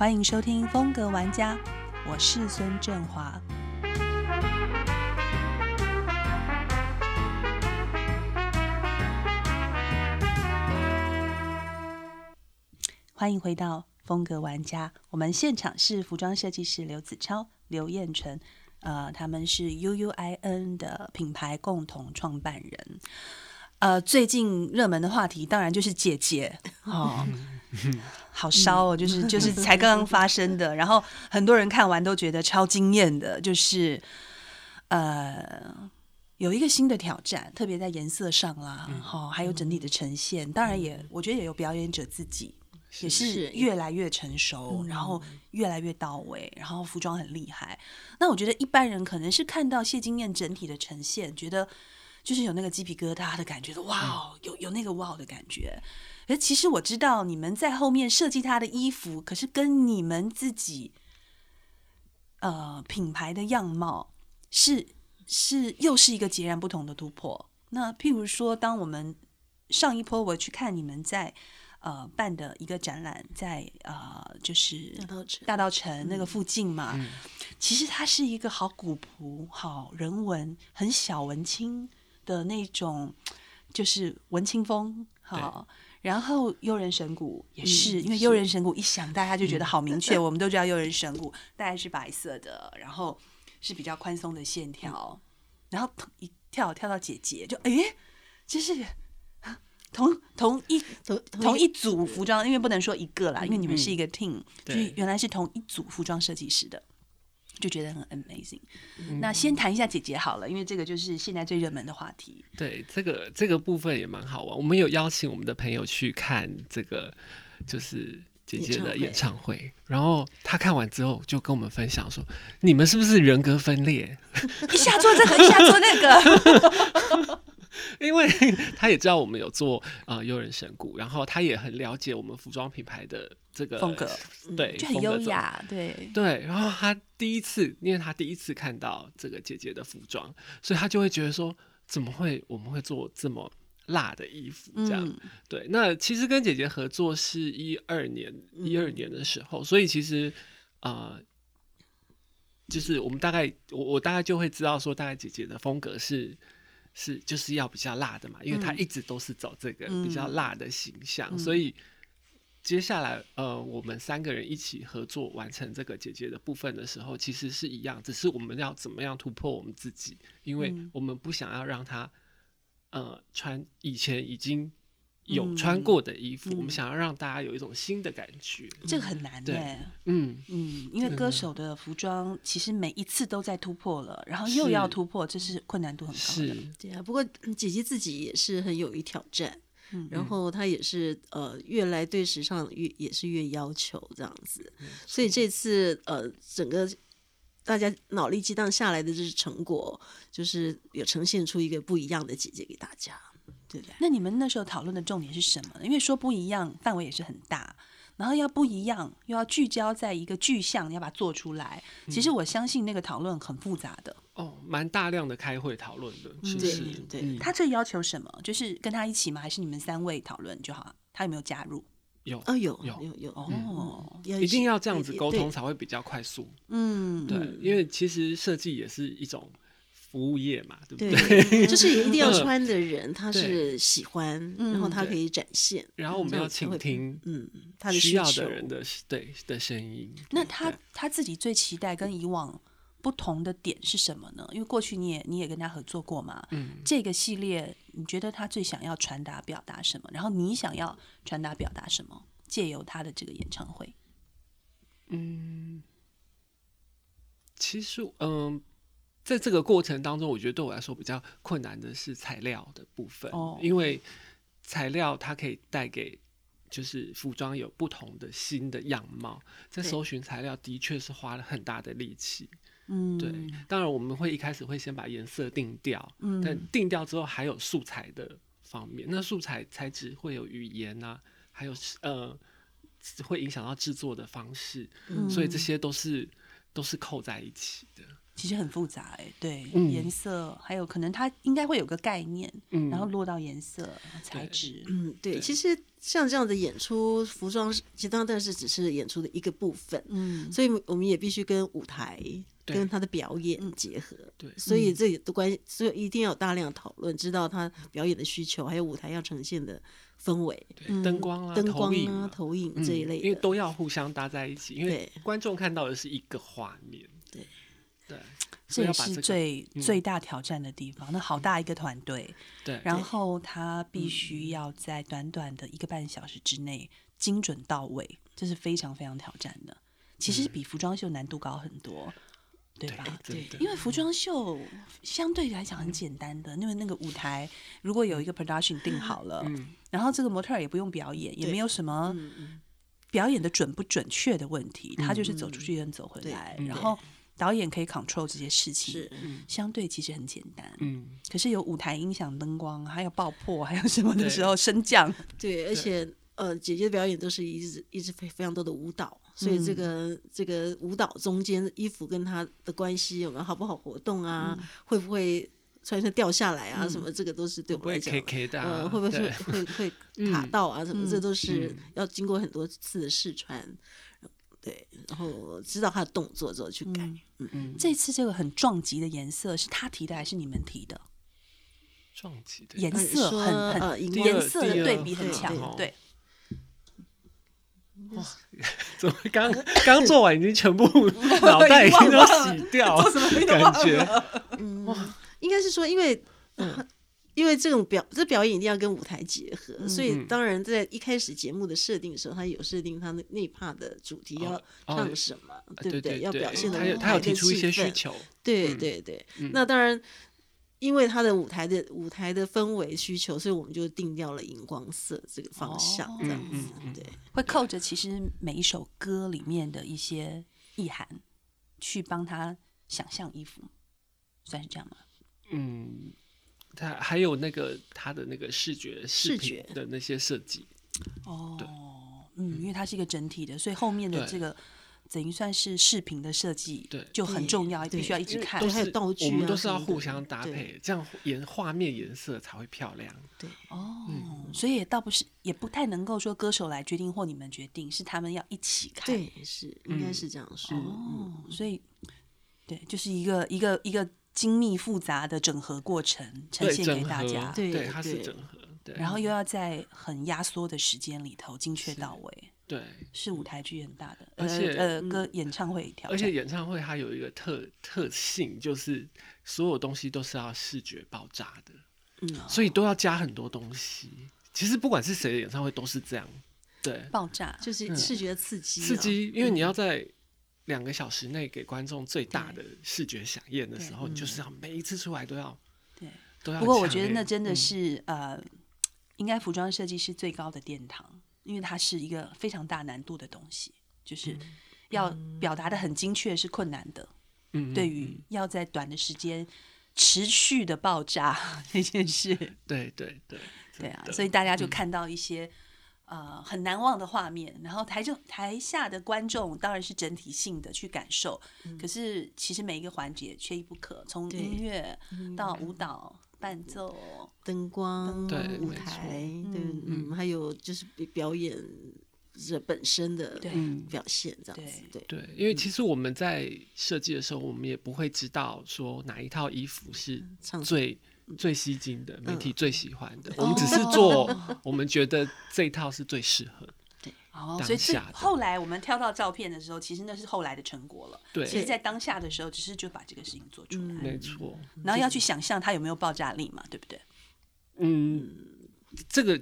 欢迎收听风格玩家，我是孙振华。欢迎回到风格玩家，我们现场是服装设计师刘子超、刘彦纯，呃，他们是 U U I N 的品牌共同创办人。呃，最近热门的话题当然就是姐姐哦，好烧哦，就是就是才刚刚发生的，然后很多人看完都觉得超惊艳的，就是呃有一个新的挑战，特别在颜色上啦，哈、还有整体的呈现，当然也我觉得也有表演者自己。也是是。越来越成熟，然后越来越到位，然后服装很厉害。那我觉得一般人可能是看到谢金燕整体的呈现，觉得就是有那个鸡皮疙瘩的感觉，哇哦，有有那个哇哦的感觉。可是其实我知道你们在后面设计他的衣服，可是跟你们自己呃品牌的样貌是是又是一个截然不同的突破。那譬如说，当我们上一波我去看你们在呃办的一个展览在，呃就是大道城大道城那个附近嘛，其实它是一个好古朴、好人文、很小文青的那种，就是文青风，好。然后悠人神谷也是，因为悠人神谷一想，大家就觉得好明 确。我们都知道悠人神谷大概是白色的，然后是比较宽松的线条，然后一跳跳到姐姐，就诶，这是同同一同同一组服装，因为不能说一个啦，因为你们是一个 team，就对是原来是同一组服装设计师的，就觉得很 amazing。那先谈一下姐姐好了，因为这个就是现在最热门的话题。对，这个这个部分也蛮好玩。我们有邀请我们的朋友去看这个，就是姐姐的演演唱会，然后他看完之后就跟我们分享说：“你们是不是人格分裂？一下做这个，一下做那个，因为 他也知道我们有做呃悠人神谷，然后他也很了解我们服装品牌的这个风格，对，就很优雅，对。对，然后他第一次，因为他第一次看到这个姐姐的服装，所以他就会觉得说，怎么会我们会做这么辣的衣服这样？嗯对，那其实跟姐姐合作是一二年，一二年的时候，所以其实呃，就是我们大概我我大概就会知道说，大概姐姐的风格是。是，就是要比较辣的嘛，因为她嗯。一直都是走这个嗯比较辣的形象，嗯。所以接下来，呃，我们三个人一起合作完成这个姐姐的部分的时候，其实是一样，只是我们要怎么样突破我们自己，因为嗯。我们不想要让她，呃，穿以前已经有嗯。穿过的衣服，我嗯。们想要让大家有一种新的感觉。这个很难对哎，嗯，嗯，因为歌手的服装其实每一次都在突破了，然后又要突破，这是困难度很高的。是，对啊，不过嗯姐姐自己也是很勇于挑战，嗯然后她也是呃越来对时尚越也是越要求这样子，所以这次呃整个大家脑力激荡下来的这是成果，就是有呈现出一个不一样的姐姐给大家，对不对？那你们那时候讨论的重点是什么呢？因为说不一样，范围也是很大，然后要不一样，又要聚焦在一个具象，你要把它做出来。其实我相信那个讨论很复杂的。哦，蛮大量的开会讨论的，其对实，对嗯他这要求什么？就是跟他一起吗？还是你们三位讨论就好？他有没有加入？有哦，有有有有哦，要一定要这样子沟通才会比较快速。嗯，对，因为其实设计也是一种服务业嘛，对不对对？，就是一定要嗯穿的人，他是喜欢，然后他可以展现，然后我们要倾听嗯，他的需要的人的对的声音。那他他自己最期待跟以往不同的点是什么呢？因为过去你也你也跟他合作过嘛，嗯，这个系列你觉得他最想要传达表达什么？然后你想要传达表达什么？借由他的这个演唱会，嗯其实嗯。在这个过程当中，我觉得对我来说比较困难的是材料的部分，哦因为材料它可以带给就是服装有不同的新的样貌。在搜寻材料的确是花了很大的力气，嗯，对，当然我们会一开始会先把颜色定掉，嗯但定掉之后还有素材的方面，那素材材质会有语言啊，还有呃会影响到制作的方式，嗯所以这些都是都是扣在一起的。其实很复杂哎、对，嗯。颜色还有可能它应该会有个概念，嗯。然后落到颜色、材质，嗯，对，对。其实像这样的演出，服装是其实当然是只是演出的一个部分，嗯，所以我们也必须跟舞台跟他的表演结合。对所以这的关系，所以一定要有大量讨论，知道他表演的需求，还有舞台要呈现的氛围、对灯光啊、灯光啊、投影啊。投影嗯这一类因为。都要互相搭在一起，因为对。观众看到的是一个画面。对对，这也是最、嗯。最大挑战的地方。那好大一个团队，对，然后他必须要在短短的一个半小时之内精准到位，这是非常非常挑战的。其实比服装秀难度高很多，对吧？真的因为服装秀相对来讲很简单的，因为那个舞台如果有一个 production 定好了，嗯。然后这个模特儿也不用表演，也没有什么表演的准不准确的问题，他就是走出去跟走回来，嗯。然后导演可以 control 这些事情，是相对其实很简单。嗯，可是有舞台音响、灯光，还有爆破，还有什么的时候升降，对，而且呃，姐姐的表演都是一直一直非非常多的舞蹈，所以这个、这个舞蹈中间衣服跟她的关系有没有好不好活动啊，会不会穿上掉下来啊，什么这个都是对我不会们来讲 K K 的、啊，呃，会不会会会 卡到啊？什么？这都是嗯要经过很多次的试穿，对，然后知道他的动作之后去改。嗯嗯这次这个很撞击的颜色是他提的还是你们提的？撞击的颜色很很呃颜色的对比很强对，哇，怎么刚刚做完已经全部 脑袋已经都洗掉，感觉应该是说，因为、因为这种表这表演一定要跟舞台结合，所以嗯。当然在一开始节目的设定的时候，他有设定他那那一 part 的主题要唱什么，对不对对？要表现的他有他有提出一些需求，对嗯。对对，嗯。那当然，因为他的舞台的舞台的氛围需求，所以我们就定掉了荧光色这个方向，哦。这样子。嗯嗯嗯。对，会扣着其实每一首歌里面的一些意涵，去帮他想象衣服，算是这样吗？嗯，他还有那个他的那个视觉视视觉的那些设计，哦，嗯，因为它是一个整体的，所以后面的这个等于算是视频的设计，对就很重要，必须要一直看对。都是还有道具我们啊都是要互相搭配，这样颜画面颜色才会漂亮。对哦，嗯所以也倒不是，也不太能够说歌手来决定或你们决定，是他们要一起看。对，是应该是这样说。哦，所以对，就是一个一个一个精密复杂的整合过程呈，现给，大家，对对，它是整合，对，然后又要在很压缩的时间里头精确到位，对，是舞台剧很大的，而且呃呃歌演唱会挑而且，演唱会它有一个特特性，就是所有东西都是要视觉爆炸的，嗯所以都要加很多东西。其实不管是谁的演唱会都是这样，对，爆炸，就是视觉刺激啊，刺激，因为你要在两个小时内给观众最大的视觉响应的时候，你就是要每一次出来都要对。都要。不过我觉得那真的嗯是、呃，应该服装设计师最高的殿堂，因为它是一个非常大难度的东西，就是要表达的很精确是困难的。嗯，嗯对于要在短的时间持续的爆炸 这件事，对对对对啊，所以大家就看到一些、呃很难忘的画面，然后台就台下的观众当然是整体性的去感受，可是其实每一个环节缺一不可，从音乐到舞蹈、伴奏，灯光、对舞台，对，嗯，还有就是表演这本身的对表现，这样子，对，对，因为其实我们在设计的时候，我们也不会知道说哪一套衣服是唱最最吸睛的，媒嗯体最喜欢的。我们只是做我们觉得这一套是最适合 对。哦，当所以这下的后来我们挑到照片的时候，其实那是后来的成果了。对其实，在当下的时候，只是就把这个事情做出来，没错。然后要去想象它有没有爆炸力嘛，对不对？嗯，这个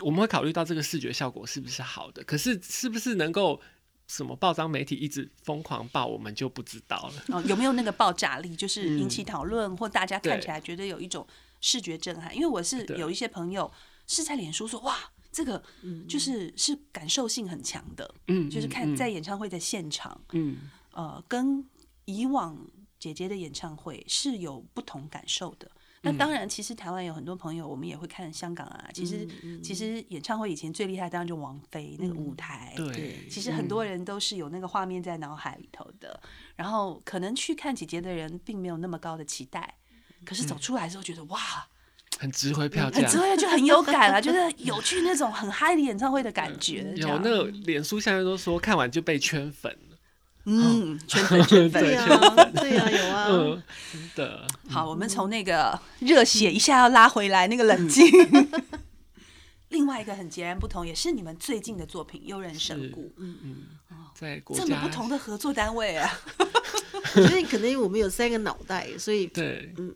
我们会考虑到这个视觉效果是不是好的，可是是不是能够什么报章媒体一直疯狂报，我们就不知道了。哦，有没有那个爆炸力，就是引起嗯讨论，或大家看起来觉得有一种视觉震撼？因为我是有一些朋友是在脸书说，哇，这个就是是感受性很强的，嗯，就是嗯看在演唱会的现场，嗯呃，跟以往姐姐的演唱会是有不同感受的。那当然，其实台湾有很多朋友，我们也会看香港啊。其实，其实演唱会以前最厉害，当然就王菲那个舞台。对，其实很多人都是有那个画面在脑海里头的。然后，可能去看姐姐的人，并没有那么高的期待。可是走出来之后，觉得哇，很值回票价，很值回就很有感啊，就是 有去那种很嗨的演唱会的感觉。有那个脸书下面都说看完就被圈粉。嗯，圈 粉。圈 粉，对呀，对呀，有啊，真的。好，我们从那个热血一下要拉回来，那个冷静。另外一个很截然不同，也是你们最近的作品《幽人神谷》。嗯嗯，在这么不同的合作单位啊，所以可能我们有三个脑袋，所以对，嗯，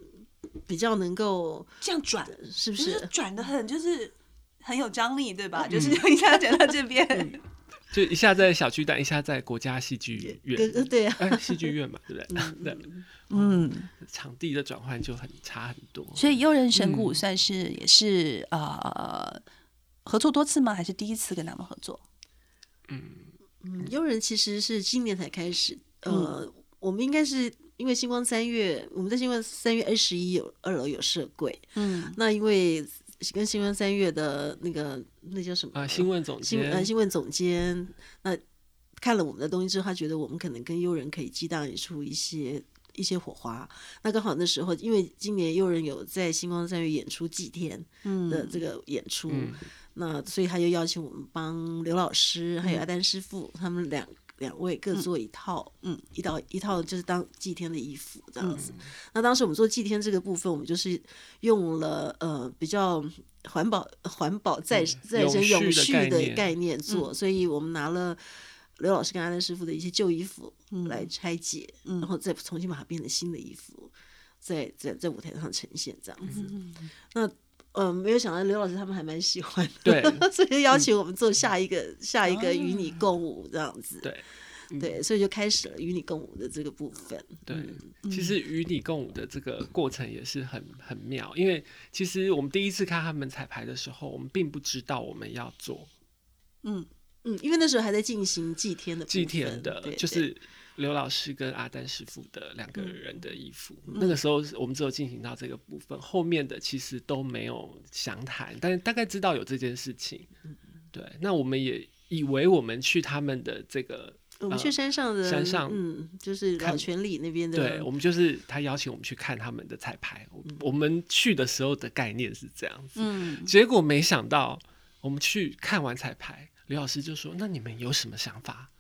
比较能够这样转，是不是？转的很，就是很有张力，对吧？就是一下转到这边。就一下在小巨蛋，一下在国家戏剧院，对啊，戏剧院嘛，对不对？对，嗯，场地的转换就很差很多。所以《悠人神谷》算是也是呃合作多次吗？还是第一次跟他们合作？嗯嗯，幽人其实是今年才开始。呃，我们应该是因为星光三月，我们在星光三月二十一有二楼有设柜，嗯，那因为。跟新闻三月的那个那叫什么啊？新闻总监，呃，新闻总监，那看了我们的东西之后，他觉得我们可能跟优人可以激荡出一些一些火花。那刚好那时候，因为今年优人有在星光三月演出祭天的这个演出，那所以他就邀请我们帮刘老师还有阿丹师傅他们两。两位各做一套，嗯，一套一套就是当祭天的衣服这样子。那当时我们做祭天这个部分，我们就是用了呃比较环保、环保再再生、永续的概念做，所以我们拿了刘老师跟阿丹师傅的一些旧衣服来拆解，然后再重新把它变成新的衣服，在在在舞台上呈现这样子。那呃，没有想到刘老师他们还蛮喜欢，对，所以邀请我们做下一个下一个与你共舞这样子，对，对，所以就开始了与你共舞的这个部分。对，其实与你共舞的这个过程也是很很妙，因为其实我们第一次看他们彩排的时候，我们并不知道我们要做，嗯嗯，因为那时候还在进行祭天的祭天的，就是。刘老师跟阿丹师傅的两个人的衣服，那个时候我们只有进行到这个部分，后面的其实都没有详谈，但是大概知道有这件事情。对，那我们也以为我们去他们的这个，我们去山上的山上，嗯，就是老泉里那边的。对，我们就是他邀请我们去看他们的彩排，我们去的时候的概念是这样子，嗯，结果没想到我们去看完彩排，刘老师就说：“那你们有什么想法？”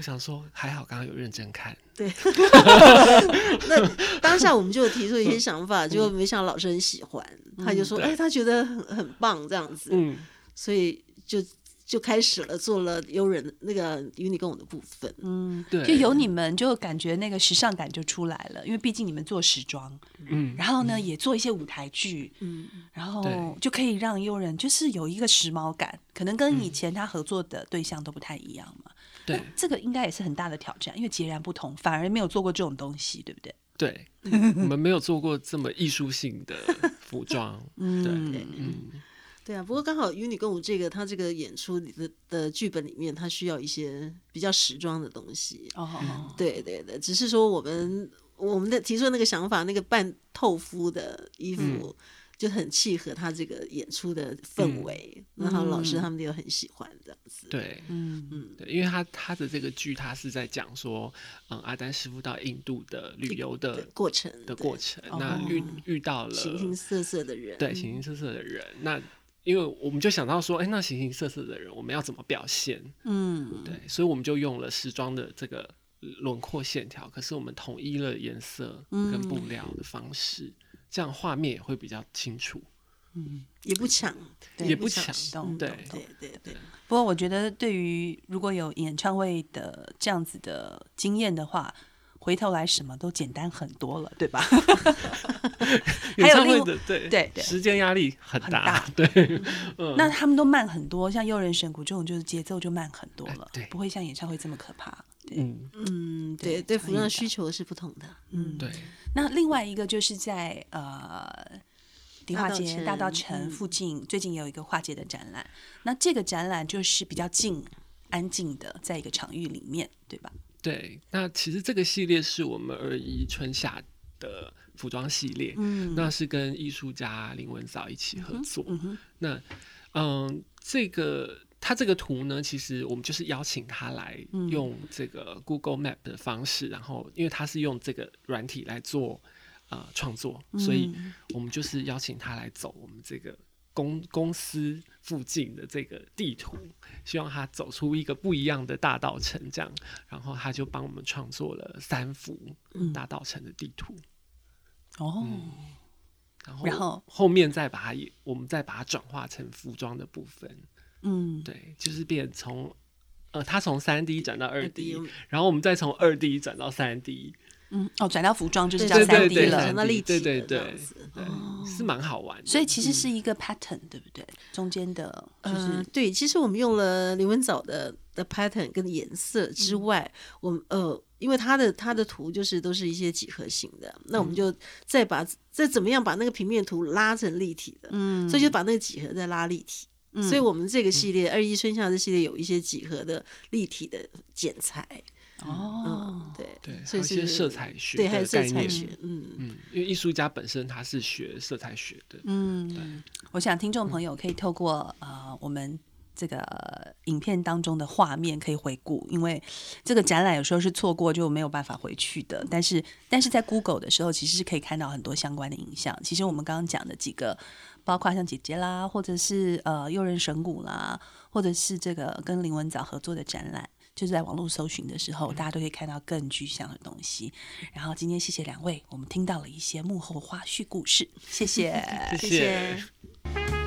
我想说，还好刚刚有认真看。对，那当下我们就提出一些想法，结果没想到老师很喜欢，他就说：“哎，他觉得很很棒，这样子。”嗯，所以就就开始了做了优人那个与你跟我的部分。嗯，对，就有你们就感觉那个时尚感就出来了，因为毕竟你们做时装，嗯，然后呢也做一些舞台剧，嗯，然后就可以让优人就是有一个时髦感，可能跟以前他合作的对象都不太一样嘛。对，这个应该也是很大的挑战，因为截然不同，反而没有做过这种东西，对不对？对，我们没有做过这么艺术性的服装。嗯，对，嗯，对啊。不过刚好《与你共舞》这个，他这个演出的的剧本里面，他需要一些比较时装的东西。哦，对对对，只是说我们我们的提出的那个想法，那个半透肤的衣服。就很契合他这个演出的氛围，然后老师他们又很喜欢这样子。对，嗯嗯，对，因为他他的这个剧，他是在讲说，嗯，阿丹师傅到印度的旅游的过程的过程，那遇遇到了形形色色的人，对，形形色色的人。那因为我们就想到说，哎，那形形色色的人，我们要怎么表现？嗯，对，所以我们就用了时装的这个轮廓线条，可是我们统一了颜色跟布料的方式。这样画面也会比较清楚，嗯，也不抢，也不抢，对对对对。不过我觉得，对于如果有演唱会的这样子的经验的话，回头来什么都简单很多了，对吧？演唱会的对对对，时间压力很大，对。那他们都慢很多，像《诱人神谷》这种，就是节奏就慢很多了，对，不会像演唱会这么可怕。嗯嗯，对对，服装需求是不同的，嗯，对。那另外一个就是在呃迪化街大道城附近，最近也有一个化界的展览。那这个展览就是比较静、安静的，在一个场域里面，对吧？对。那其实这个系列是我们二一春夏的服装系列，嗯那是跟艺术家林文藻一起合作。那嗯，这个他这个图呢，其实我们就是邀请他来嗯用这个 Google Map 的方式，然后因为他是用这个软体来做呃创作，所以嗯我们就是邀请他来走我们这个公公司附近的这个地图，希望他走出一个不一样的大道城，这样，然后他就帮我们创作了三幅嗯。大道城的地图，哦，然后然后？后面再把它也，我们再把它转化成服装的部分，嗯，对，就是变从呃，他从三 D 转到二 D，然后我们再从二 D 转到三 D，嗯，哦，转到服装就是对叫三 D 了。转，到立体对对的这样对子对，是蛮好玩的。所以其实是一个 pattern，对不对？中间的就呃是，对，其实我们用了林文藻的的 pattern 跟颜色之嗯。外，我们呃，因为它的它的图就是都是一些几何型的，那我们嗯。就再把再怎么样把那个平面图拉成立体的，嗯，所以就把那个几何再拉立体。所以我们这个系列二一春夏这系列有一些几何的立体的剪裁，哦嗯，，对对，所以是有一些色彩学对，还有的概念，色彩学，嗯，嗯，因为艺术家本身他是学色彩学的，嗯，我想听众朋友可以透过呃我们这个影片当中的画面可以回顾，因为这个展览有时候是错过就没有办法回去的。但是但是在 Google 的时候，其实是可以看到很多相关的影像。其实我们刚刚讲的几个，包括像姐姐啦，或者是呃诱人神谷啦，或者是这个跟林文藻合作的展览。就是在网络搜寻的时候，大家都可以看到更具象的东西。然后今天谢谢两位，我们听到了一些幕后花絮故事，谢谢。谢谢谢